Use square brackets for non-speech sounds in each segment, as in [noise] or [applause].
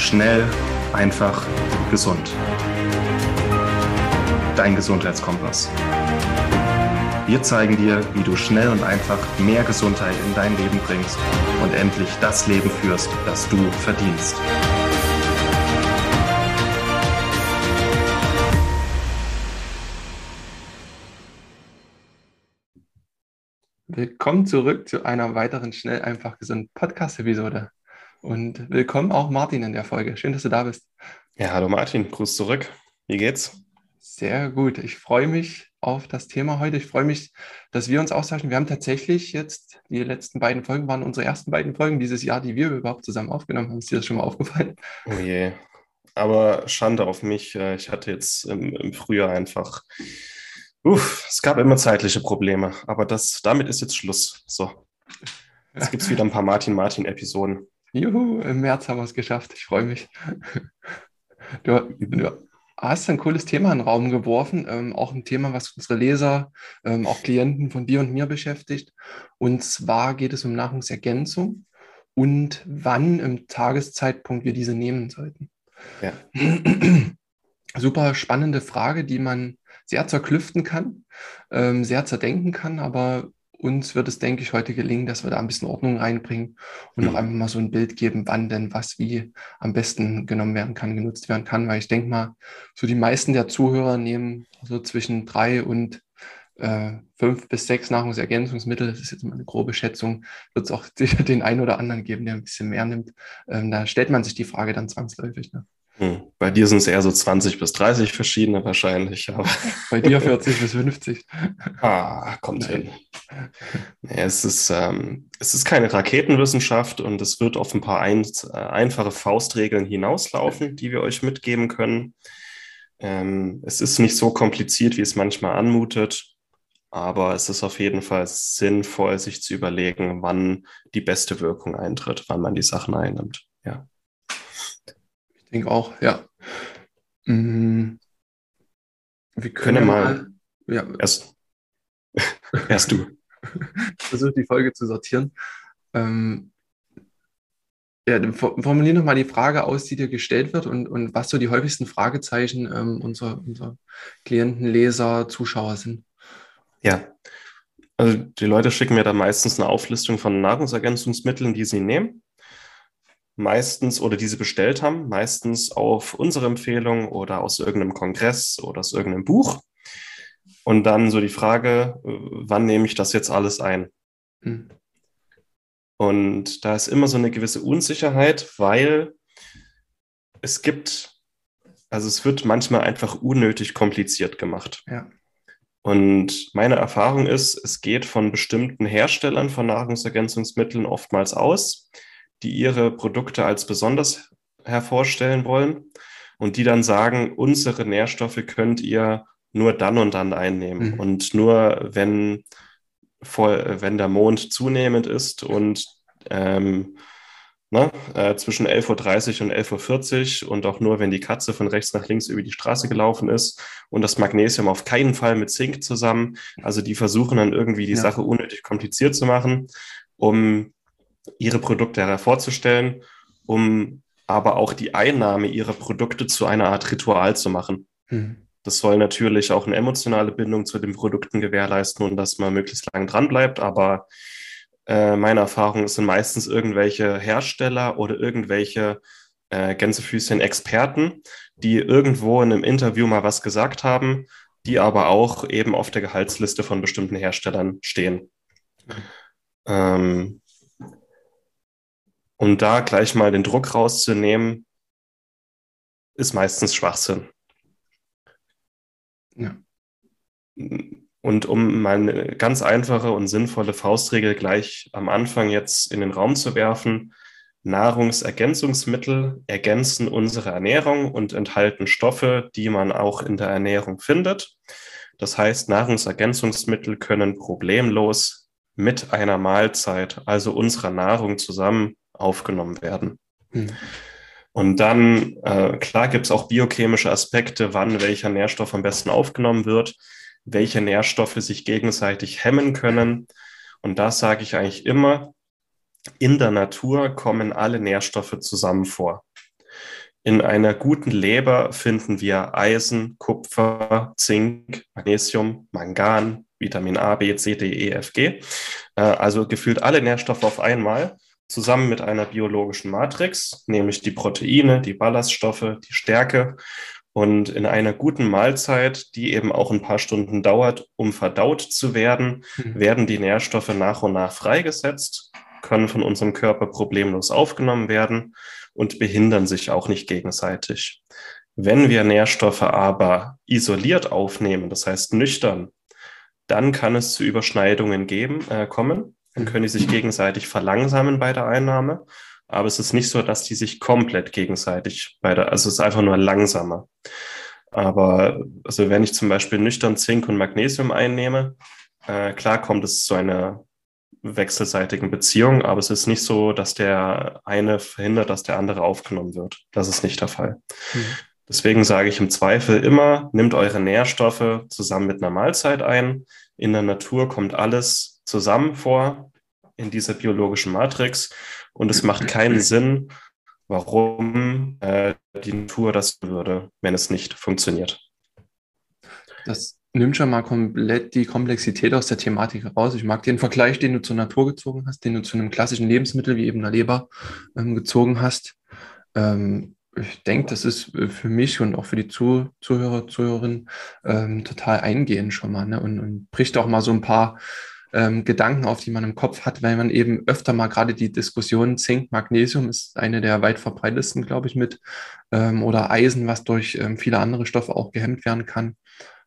Schnell, einfach, gesund. Dein Gesundheitskompass. Wir zeigen dir, wie du schnell und einfach mehr Gesundheit in dein Leben bringst und endlich das Leben führst, das du verdienst. Willkommen zurück zu einer weiteren Schnell, einfach, gesund Podcast-Episode. Und willkommen auch Martin in der Folge. Schön, dass du da bist. Ja, hallo Martin, Gruß zurück. Wie geht's? Sehr gut. Ich freue mich auf das Thema heute. Ich freue mich, dass wir uns austauschen. Wir haben tatsächlich jetzt, die letzten beiden Folgen waren unsere ersten beiden Folgen dieses Jahr, die wir überhaupt zusammen aufgenommen haben. Ist dir das schon mal aufgefallen? Oh je. Aber Schande auf mich. Äh, ich hatte jetzt im, im Frühjahr einfach, uff, es gab immer zeitliche Probleme. Aber das, damit ist jetzt Schluss. So. Jetzt gibt es wieder ein paar Martin-Martin-Episoden. Juhu, im März haben wir es geschafft. Ich freue mich. [laughs] Du, du, hast ein cooles Thema in den Raum geworfen, ähm, auch ein Thema, was unsere Leser, ähm, auch Klienten von dir und mir beschäftigt. Und zwar geht es um Nahrungsergänzung und wann im Tageszeitpunkt wir diese nehmen sollten. Ja. [clears throat] Super spannende Frage, die man sehr zerklüften kann, ähm, sehr zerdenken kann, aber uns wird es, denke ich, heute gelingen, dass wir da ein bisschen Ordnung reinbringen und mhm. auch einfach mal so ein Bild geben, wann denn was wie am besten genommen werden kann, genutzt werden kann. Weil ich denke mal, so die meisten der Zuhörer nehmen so zwischen drei und äh, fünf bis sechs Nahrungsergänzungsmittel. Das ist jetzt mal eine grobe Schätzung. Wird es auch [laughs] sicher den einen oder anderen geben, der ein bisschen mehr nimmt. Ähm, da stellt man sich die Frage dann zwangsläufig. Ne? Hm. Bei dir sind es eher so 20 bis 30 verschiedene wahrscheinlich. Aber [laughs] Bei dir 40 bis 50. [laughs] Ah, kommt Nein. hin. Ja, es, ist, ähm, es ist keine Raketenwissenschaft und es wird auf ein paar ein, äh, einfache Faustregeln hinauslaufen, die wir euch mitgeben können. Ähm, es ist nicht so kompliziert, wie es manchmal anmutet, aber es ist auf jeden Fall sinnvoll, sich zu überlegen, wann die beste Wirkung eintritt, wann man die Sachen einnimmt. Ja denke auch, ja. Mhm. Wir können, können mal, mal, ja. Erst, [laughs] erst du. Versuch die Folge zu sortieren. Ähm, ja, formulier nochmal die Frage aus, die dir gestellt wird und, und was so die häufigsten Fragezeichen ähm, unserer, unserer Klienten, Leser, Zuschauer sind. Ja, also die Leute schicken mir da meistens eine Auflistung von Nahrungsergänzungsmitteln, die sie nehmen meistens oder diese bestellt haben, meistens auf unsere Empfehlung oder aus irgendeinem Kongress oder aus irgendeinem Buch. Und dann so die Frage, äh, wann nehme ich das jetzt alles ein? Mhm. Und da ist immer so eine gewisse Unsicherheit, weil es gibt, also es wird manchmal einfach unnötig kompliziert gemacht. Ja. Und meine Erfahrung ist, es geht von bestimmten Herstellern von Nahrungsergänzungsmitteln oftmals aus, die ihre Produkte als besonders hervorstellen wollen und die dann sagen, unsere Nährstoffe könnt ihr nur dann und dann einnehmen. Mhm. Und nur wenn, voll, wenn der Mond zunehmend ist und ähm, ne, äh, zwischen 11.30 Uhr und 11.40 Uhr und auch nur, wenn die Katze von rechts nach links über die Straße gelaufen ist und das Magnesium auf keinen Fall mit Zink zusammen. Also die versuchen dann irgendwie die ja. Sache unnötig kompliziert zu machen, um ihre Produkte hervorzustellen, um aber auch die Einnahme ihrer Produkte zu einer Art Ritual zu machen. Mhm. Das soll natürlich auch eine emotionale Bindung zu den Produkten gewährleisten und dass man möglichst lang dran bleibt. Aber äh, meine Erfahrung sind meistens irgendwelche Hersteller oder irgendwelche äh, Gänsefüßchen Experten, die irgendwo in einem Interview mal was gesagt haben, die aber auch eben auf der Gehaltsliste von bestimmten Herstellern stehen. Mhm. Ähm, um da gleich mal den Druck rauszunehmen, ist meistens Schwachsinn. Ja. Und um mal eine ganz einfache und sinnvolle Faustregel gleich am Anfang jetzt in den Raum zu werfen, Nahrungsergänzungsmittel ergänzen unsere Ernährung und enthalten Stoffe, die man auch in der Ernährung findet. Das heißt, Nahrungsergänzungsmittel können problemlos mit einer Mahlzeit, also unserer Nahrung zusammen aufgenommen werden. Mhm. Und dann, äh, klar gibt es auch biochemische Aspekte, wann welcher Nährstoff am besten aufgenommen wird, welche Nährstoffe sich gegenseitig hemmen können. Und das sage ich eigentlich immer, in der Natur kommen alle Nährstoffe zusammen vor. In einer guten Leber finden wir Eisen, Kupfer, Zink, Magnesium, Mangan, Vitamin A, B, C, D, E, F, G. Äh, also gefühlt alle Nährstoffe auf einmal zusammen mit einer biologischen Matrix, nämlich die Proteine, die Ballaststoffe, die Stärke. Und in einer guten Mahlzeit, die eben auch ein paar Stunden dauert, um verdaut zu werden, mhm. werden die Nährstoffe nach und nach freigesetzt, können von unserem Körper problemlos aufgenommen werden und behindern sich auch nicht gegenseitig. Wenn wir Nährstoffe aber isoliert aufnehmen, das heißt nüchtern, dann kann es zu Überschneidungen geben, äh, kommen. Dann können die sich gegenseitig verlangsamen bei der Einnahme. Aber es ist nicht so, dass die sich komplett gegenseitig bei der, also es ist einfach nur langsamer. Aber also wenn ich zum Beispiel nüchtern Zink und Magnesium einnehme, äh, klar kommt es zu einer wechselseitigen Beziehung, aber es ist nicht so, dass der eine verhindert, dass der andere aufgenommen wird. Das ist nicht der Fall. Mhm. Deswegen sage ich im Zweifel immer, nimmt eure Nährstoffe zusammen mit einer Mahlzeit ein. In der Natur kommt alles zusammen vor in dieser biologischen Matrix und es macht keinen Sinn, warum äh, die Natur das würde, wenn es nicht funktioniert. Das nimmt schon mal komplett die Komplexität aus der Thematik raus. Ich mag den Vergleich, den du zur Natur gezogen hast, den du zu einem klassischen Lebensmittel wie eben einer Leber ähm, gezogen hast. Ähm, ich denke, das ist äh, für mich und auch für die Zuh Zuhörer, Zuhörerinnen ähm, total eingehend schon mal ne? und, und, bricht auch mal so ein paar ähm, Gedanken auf, die man im Kopf hat, weil man eben öfter mal gerade die Diskussion Zink, Magnesium ist eine der weit verbreitetsten, glaube ich, mit ähm, oder Eisen, was durch ähm, viele andere Stoffe auch gehemmt werden kann.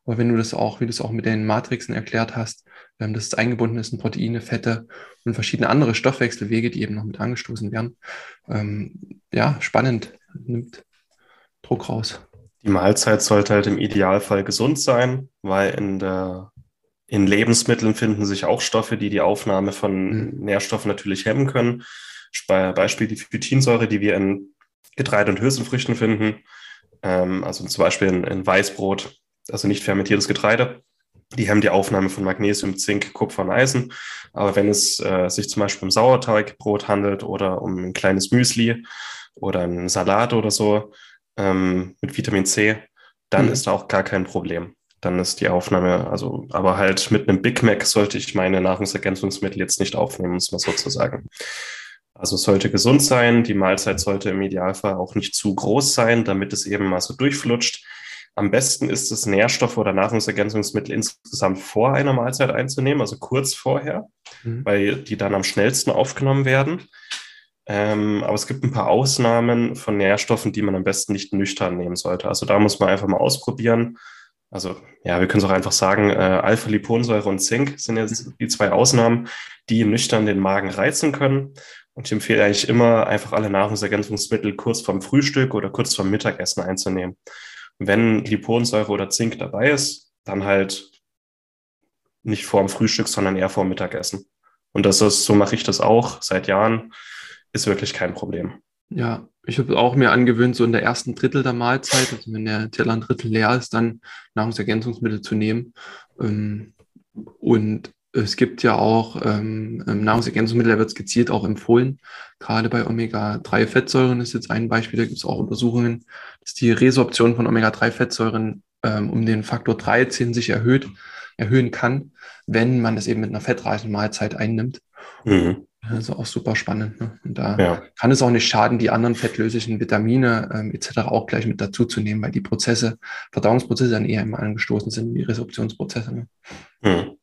Aber wenn du das auch, wie du es auch mit den Matrixen erklärt hast, ähm, dass es eingebunden ist in Proteine, Fette und verschiedene andere Stoffwechselwege, die eben noch mit angestoßen werden. Ähm, ja, spannend nimmt Druck raus. Die Mahlzeit sollte halt im Idealfall gesund sein, weil in der in Lebensmitteln finden sich auch Stoffe, die die Aufnahme von mhm. Nährstoffen natürlich hemmen können. Beispiel die Phytinsäure, die wir in Getreide und Hülsenfrüchten finden. Ähm, also zum Beispiel in, in, Weißbrot, also nicht fermentiertes Getreide. Die hemmen die Aufnahme von Magnesium, Zink, Kupfer und Eisen. Aber wenn es äh, sich zum Beispiel um Sauerteigbrot handelt oder um ein kleines Müsli, oder einen Salat oder so ähm, mit Vitamin C, dann mhm. ist da auch gar kein Problem. Dann ist die Aufnahme, also, aber halt mit einem Big Mac sollte ich meine Nahrungsergänzungsmittel jetzt nicht aufnehmen, muss man sozusagen. Also es sollte gesund sein, die Mahlzeit sollte im Idealfall auch nicht zu groß sein, damit es eben mal so durchflutscht. Am besten ist es, Nährstoffe oder Nahrungsergänzungsmittel insgesamt vor einer Mahlzeit einzunehmen, also kurz vorher, mhm. weil die dann am schnellsten aufgenommen werden. Ähm, aber es gibt ein paar Ausnahmen von Nährstoffen, die man am besten nicht nüchtern nehmen sollte. Also da muss man einfach mal ausprobieren. Also ja, wir können es auch einfach sagen, äh, Alpha-Liponsäure und Zink sind jetzt die zwei Ausnahmen, die nüchtern den Magen reizen können. Und ich empfehle eigentlich immer, einfach alle Nahrungsergänzungsmittel kurz vorm Frühstück oder kurz vorm Mittagessen einzunehmen. wenn Liponsäure oder Zink dabei ist, dann halt nicht vorm Frühstück, sondern eher vorm Mittagessen. Und das ist, so mache ich das auch seit Jahren ist wirklich kein Problem. Ja, ich habe auch mir angewöhnt, so in der ersten Drittel der Mahlzeit, also wenn der Teller ein Drittel leer ist, dann Nahrungsergänzungsmittel zu nehmen. Ähm, und es gibt ja auch ähm, ähm, Nahrungsergänzungsmittel, da wird es gezielt auch empfohlen. Gerade bei Omega-3-Fettsäuren ist jetzt ein Beispiel, da gibt es auch Untersuchungen, dass die Resorption von Omega-3-Fettsäuren ähm, um den Faktor 13 sich erhöht, erhöhen kann, wenn man das eben mit einer fettreichen Mahlzeit einnimmt. Mhm. Also auch super spannend. Ne? Und da ja. kann es auch nicht schaden, die anderen fettlöslichen Vitamine ähm, etc. auch gleich mit dazu zu nehmen, weil die Prozesse, Verdauungsprozesse dann eher immer angestoßen sind, wie Resorptionsprozesse. Ne? Hm.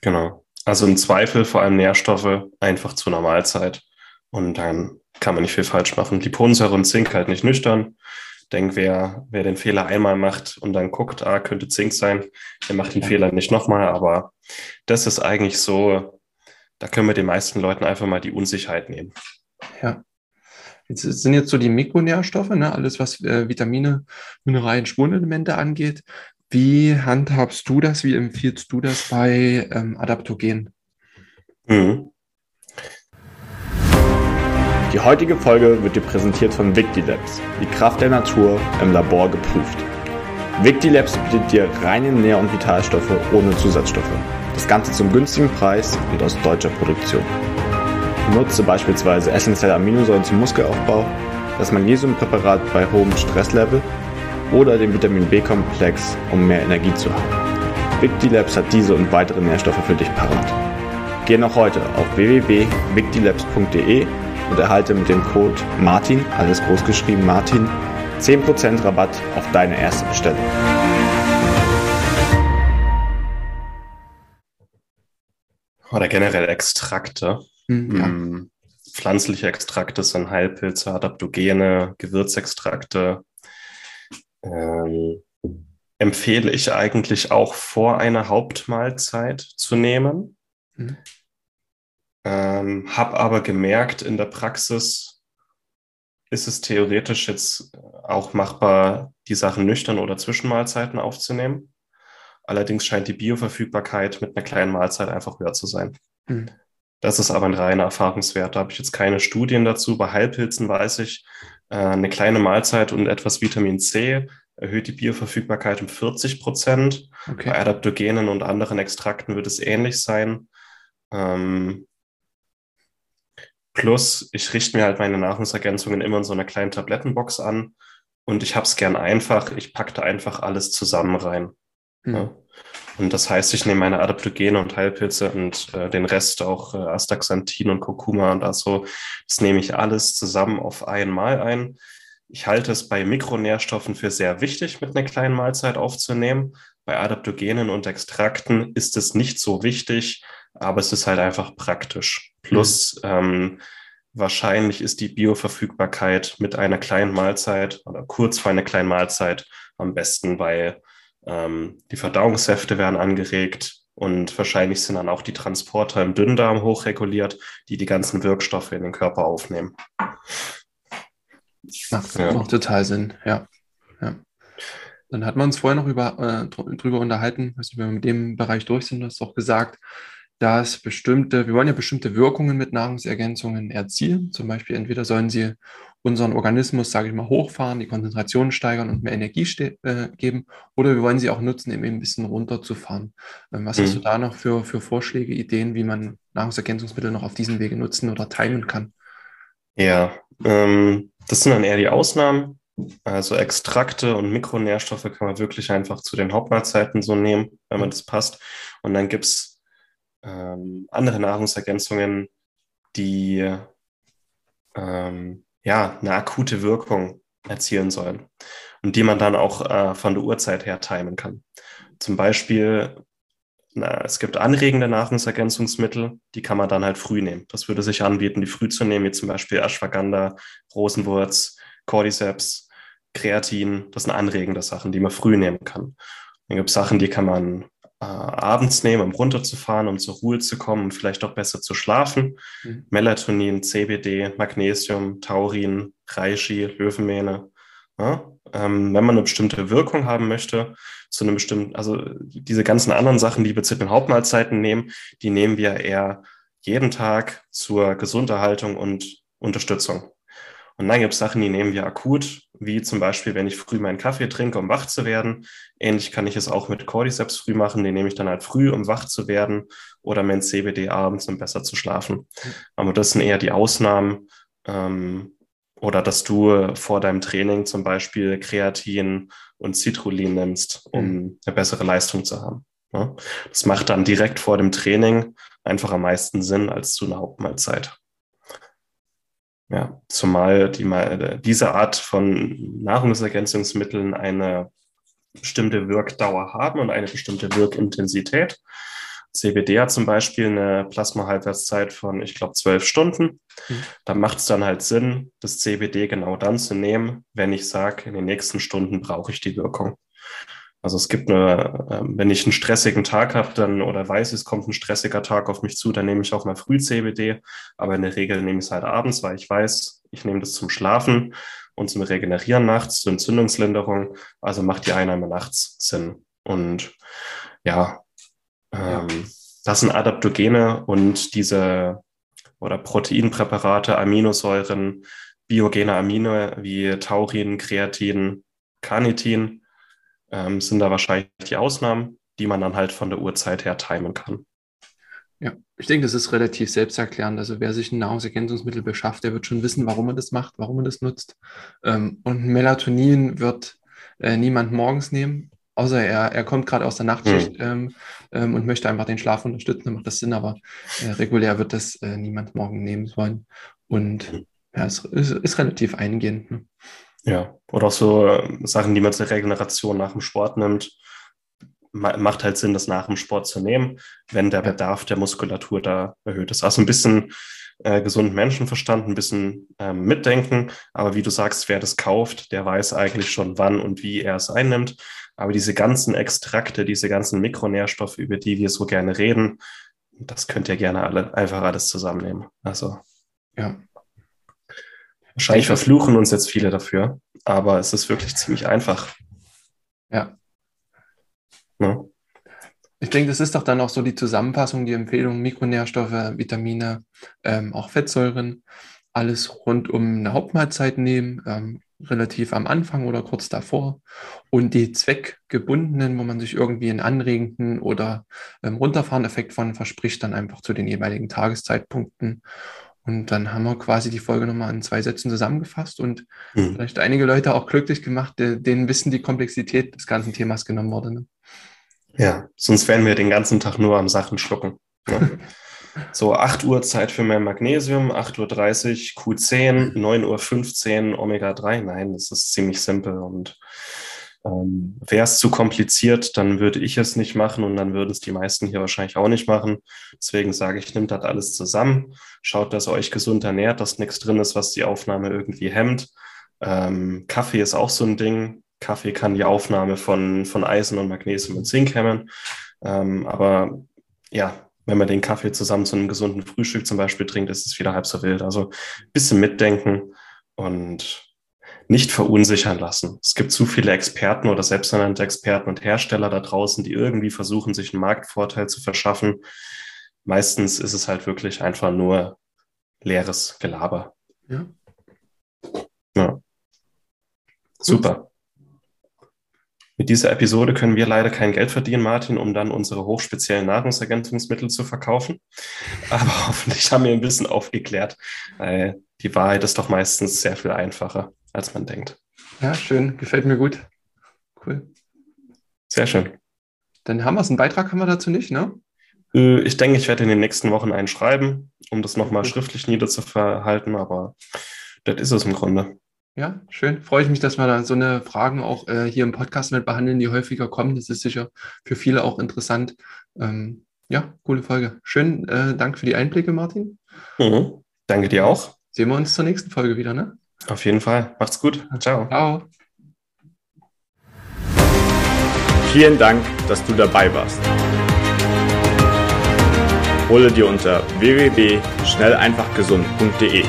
Genau. Also im Zweifel vor allem Nährstoffe einfach zur Normalzeit und dann kann man nicht viel falsch machen. Liponsäure und Zink halt nicht nüchtern. Ich denke, wer, wer den Fehler einmal macht und dann guckt, ah, könnte Zink sein, der macht den ja. Fehler nicht nochmal. Aber das ist eigentlich so da können wir den meisten Leuten einfach mal die Unsicherheit nehmen. Ja. Jetzt sind jetzt so die Mikronährstoffe, ne? alles was äh, Vitamine, Mineralien, Spurenelemente angeht. Wie handhabst du das? Wie empfiehlst du das bei ähm, Adaptogen? Mhm. Die heutige Folge wird dir präsentiert von Victilabs, die Kraft der Natur im Labor geprüft. Victilabs bietet dir reine Nähr- und Vitalstoffe ohne Zusatzstoffe. Das Ganze zum günstigen Preis und aus deutscher Produktion. Nutze beispielsweise essentielle Aminosäuren zum Muskelaufbau das Magnesiumpräparat bei hohem Stresslevel oder den Vitamin B-Komplex, um mehr Energie zu haben. Victilabs hat diese und weitere Nährstoffe für dich parat. Geh noch heute auf www.victilabs.de und erhalte mit dem Code MARTIN, alles großgeschrieben Martin, 10% Rabatt auf deine erste Bestellung. Oder generell Extrakte. Hm, ja. Mm, Pflanzliche Extrakte sind Heilpilze, Adaptogene, Gewürzextrakte. Ähm, empfehle ich eigentlich auch vor einer Hauptmahlzeit zu nehmen. Mhm. Ähm, habe aber gemerkt, in der Praxis ist es theoretisch jetzt auch machbar, die Sachen nüchtern oder Zwischenmahlzeiten aufzunehmen. Allerdings scheint die Bioverfügbarkeit mit einer kleinen Mahlzeit einfach höher zu sein. Mhm. Das ist aber ein reiner Erfahrungswert. Da habe ich jetzt keine Studien dazu. Bei Heilpilzen weiß ich, äh, eine kleine Mahlzeit und etwas Vitamin C erhöht die Bioverfügbarkeit um 40 Prozent. Okay. Bei Adaptogenen und anderen Extrakten wird es ähnlich sein. Ähm, plus, ich richte mir halt meine Nahrungsergänzungen immer in so einer kleinen Tablettenbox an und ich habe es gern einfach. Ich packe da einfach alles zusammen rein. Hm. Ja. Und das heißt, ich nehme meine Adaptogene und Heilpilze und äh, den Rest auch äh, Astaxanthin und Kurkuma und das so. Das nehme ich alles zusammen auf einmal ein. Ich halte es bei Mikronährstoffen für sehr wichtig, mit einer kleinen Mahlzeit aufzunehmen. Bei Adaptogenen und Extrakten ist es nicht so wichtig, aber es ist halt einfach praktisch. Plus, ähm, wahrscheinlich ist die Bioverfügbarkeit mit einer kleinen Mahlzeit oder kurz vor einer kleinen Mahlzeit am besten, weil ähm, die Verdauungssäfte werden angeregt und wahrscheinlich sind dann auch die Transporter im Dünndarm hochreguliert, die die ganzen Wirkstoffe in den Körper aufnehmen. Macht, Ja. macht total Sinn, ja. ja. Dann hat man uns vorher noch über, äh, dr- drüber unterhalten, weiß nicht, wenn wir mit dem Bereich durch sind, du hast auch gesagt, dass bestimmte, wir wollen ja bestimmte Wirkungen mit Nahrungsergänzungen erzielen. Zum Beispiel entweder sollen sie unseren Organismus, sage ich mal, hochfahren, die Konzentration steigern und mehr Energie äh, geben, oder wir wollen sie auch nutzen, eben ein bisschen runterzufahren. Ähm, was hast Mhm. du da noch für, für Vorschläge, Ideen, wie man Nahrungsergänzungsmittel noch auf diesem Wege nutzen oder timen kann? Ja, ähm, das sind dann eher die Ausnahmen. Also Extrakte und Mikronährstoffe kann man wirklich einfach zu den Hauptmahlzeiten so nehmen, wenn man das passt. Und dann gibt's ähm, andere Nahrungsergänzungen, die ähm, ja eine akute Wirkung erzielen sollen und die man dann auch äh, von der Uhrzeit her timen kann. Zum Beispiel, na, es gibt anregende Nahrungsergänzungsmittel, die kann man dann halt früh nehmen. Das würde sich anbieten, die früh zu nehmen, wie zum Beispiel Ashwagandha, Rosenwurz, Cordyceps, Kreatin. Das sind anregende Sachen, die man früh nehmen kann. Dann gibt es Sachen, die kann man abends nehmen, um runterzufahren, um zur Ruhe zu kommen und vielleicht auch besser zu schlafen. Mhm. Melatonin, CBD, Magnesium, Taurin, Reishi, Löwenmähne. Ja? Ähm, wenn man eine bestimmte Wirkung haben möchte, zu einem bestimmten, also diese ganzen anderen Sachen, die wir zu den Hauptmahlzeiten nehmen, die nehmen wir eher jeden Tag zur Gesunderhaltung und Unterstützung. Und dann gibt es Sachen, die nehmen wir akut, wie zum Beispiel, wenn ich früh meinen Kaffee trinke, um wach zu werden. Ähnlich kann ich es auch mit Cordyceps früh machen. Den nehme ich dann halt früh, um wach zu werden oder mein CBD abends, um besser zu schlafen. Aber das sind eher die Ausnahmen. Ähm, oder dass du vor deinem Training zum Beispiel Kreatin und Citrullin nimmst, um eine bessere Leistung zu haben. Ja? Das macht dann direkt vor dem Training einfach am meisten Sinn als zu einer Hauptmahlzeit. Ja, zumal die, mal- diese Art von Nahrungsergänzungsmitteln eine bestimmte Wirkdauer haben und eine bestimmte Wirkintensität. CBD hat zum Beispiel eine Plasmahalbwertszeit von, ich glaube, zwölf Stunden. Mhm. Da macht es dann halt Sinn, das CBD genau dann zu nehmen, wenn ich sage, in den nächsten Stunden brauche ich die Wirkung. Also es gibt eine, ähm, wenn ich einen stressigen Tag habe, dann oder weiß, es kommt ein stressiger Tag auf mich zu, dann nehme ich auch mal früh CBD. Aber in der Regel nehme ich es halt abends, weil ich weiß, ich nehme das zum Schlafen und zum Regenerieren nachts, zur Entzündungslinderung. Also macht die Einnahme nachts Sinn. Und ja, ähm, das sind Adaptogene und diese oder Proteinpräparate, Aminosäuren, biogene Amine wie Taurin, Kreatin, Carnitin ähm, sind da wahrscheinlich die Ausnahmen, die man dann halt von der Uhrzeit her timen kann. Ich denke, das ist relativ selbsterklärend. Also wer sich ein Nahrungsergänzungsmittel beschafft, der wird schon wissen, warum er das macht, warum er das nutzt. Ähm, und Melatonin wird äh, niemand morgens nehmen, außer er, er kommt gerade aus der Nachtschicht mhm. und möchte einfach den Schlaf unterstützen, dann macht das Sinn, aber äh, regulär wird das äh, niemand morgen nehmen wollen. Und mhm. ja, es ist, ist relativ eingehend. Ne? Ja, oder auch so äh, Sachen, die man zur Regeneration nach dem Sport nimmt macht halt Sinn, das nach dem Sport zu nehmen, wenn der Bedarf der Muskulatur da erhöht ist. Also ein bisschen äh, gesunden Menschenverstand, ein bisschen ähm, mitdenken. Aber wie du sagst, wer das kauft, der weiß eigentlich schon, wann und wie er es einnimmt. Aber diese ganzen Extrakte, diese ganzen Mikronährstoffe, über die wir so gerne reden, das könnt ihr gerne alle einfach alles zusammennehmen. Also ja. Wahrscheinlich verfluchen uns jetzt viele dafür, aber es ist wirklich ziemlich einfach. Ja, ja. Ich denke, das ist doch dann auch so die Zusammenfassung, die Empfehlung, Mikronährstoffe, Vitamine, ähm, auch Fettsäuren, alles rund um eine Hauptmahlzeit nehmen, ähm, relativ am Anfang oder kurz davor. Und die zweckgebundenen, wo man sich irgendwie einen anregenden oder ähm, runterfahrenden Effekt von verspricht, dann einfach zu den jeweiligen Tageszeitpunkten. Und dann haben wir quasi die Folge nochmal in zwei Sätzen zusammengefasst und mhm. vielleicht einige Leute auch glücklich gemacht, denen wissen die Komplexität des ganzen Themas genommen wurde. Ne? Ja, sonst wären wir den ganzen Tag nur am Sachen schlucken. Ne? [laughs] so 8 Uhr Zeit für mehr Magnesium, 8.30 Uhr Q10, 9.15 Uhr Omega-3. Nein, das ist ziemlich simpel und ähm, Wäre es zu kompliziert, dann würde ich es nicht machen und dann würden es die meisten hier wahrscheinlich auch nicht machen. Deswegen sage ich, nimmt das alles zusammen, schaut, dass ihr euch gesund ernährt, dass nichts drin ist, was die Aufnahme irgendwie hemmt. Ähm, Kaffee ist auch so ein Ding. Kaffee kann die Aufnahme von, von Eisen und Magnesium und Zink hemmen. Ähm, aber ja, wenn man den Kaffee zusammen zu einem gesunden Frühstück zum Beispiel trinkt, ist es wieder halb so wild. Also ein bisschen mitdenken und nicht verunsichern lassen. Es gibt zu viele Experten oder selbsternannte Experten und Hersteller da draußen, die irgendwie versuchen, sich einen Marktvorteil zu verschaffen. Meistens ist es halt wirklich einfach nur leeres Gelaber. Ja. ja. Super. Mit dieser Episode können wir leider kein Geld verdienen, Martin, um dann unsere hochspeziellen Nahrungsergänzungsmittel zu verkaufen. Aber [laughs] hoffentlich haben wir ein bisschen aufgeklärt. Weil die Wahrheit ist doch meistens sehr viel einfacher, als man denkt. Ja, schön. Gefällt mir gut. Cool. Sehr schön. Dann haben wir es. Einen Beitrag haben wir dazu nicht, ne? Äh, ich denke, ich werde in den nächsten Wochen einen schreiben, um das nochmal schriftlich niederzuverhalten, aber das ist es im Grunde. Ja, schön. Freue ich mich, dass wir da so eine Fragen auch äh, hier im Podcast mit behandeln, die häufiger kommen. Das ist sicher für viele auch interessant. Ähm, ja, coole Folge. Schön, äh, danke für die Einblicke, Martin. Mhm. Danke dir auch. Sehen wir uns zur nächsten Folge wieder, ne? Auf jeden Fall. Macht's gut. Ciao. Ciao. Vielen Dank, dass du dabei warst. Hole dir unter www.schnelleinfachgesund.de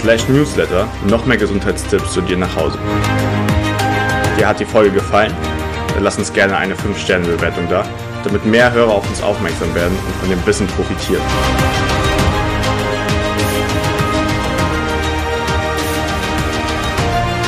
slash newsletter noch mehr Gesundheitstipps zu dir nach Hause. Dir hat die Folge gefallen? Dann lass uns gerne eine 5-Sterne-Bewertung da, damit mehr Hörer auf uns aufmerksam werden und von dem Wissen profitieren.